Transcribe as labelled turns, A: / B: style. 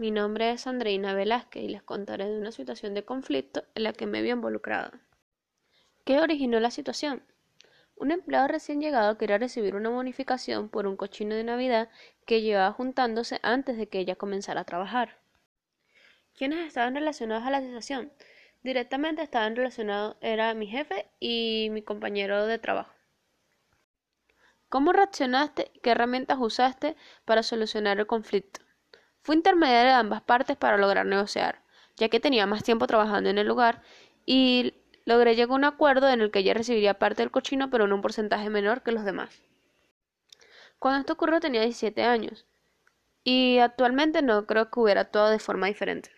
A: mi nombre es Andreina Velázquez y les contaré de una situación de conflicto en la que me vi involucrada. ¿Qué originó la situación? Un empleado recién llegado quería recibir una bonificación por un cochino de Navidad que llevaba juntándose antes de que ella comenzara a trabajar. ¿Quiénes estaban relacionados a la situación? Directamente estaban relacionados era mi jefe y mi compañero de trabajo. ¿Cómo reaccionaste y qué herramientas usaste para solucionar el conflicto? Fui intermediario de ambas partes para lograr negociar, ya que tenía más tiempo trabajando en el lugar y logré llegar a un acuerdo en el que ella recibiría parte del cochino pero en un porcentaje menor que los demás. Cuando esto ocurrió tenía 17 años y actualmente no creo que hubiera actuado de forma diferente.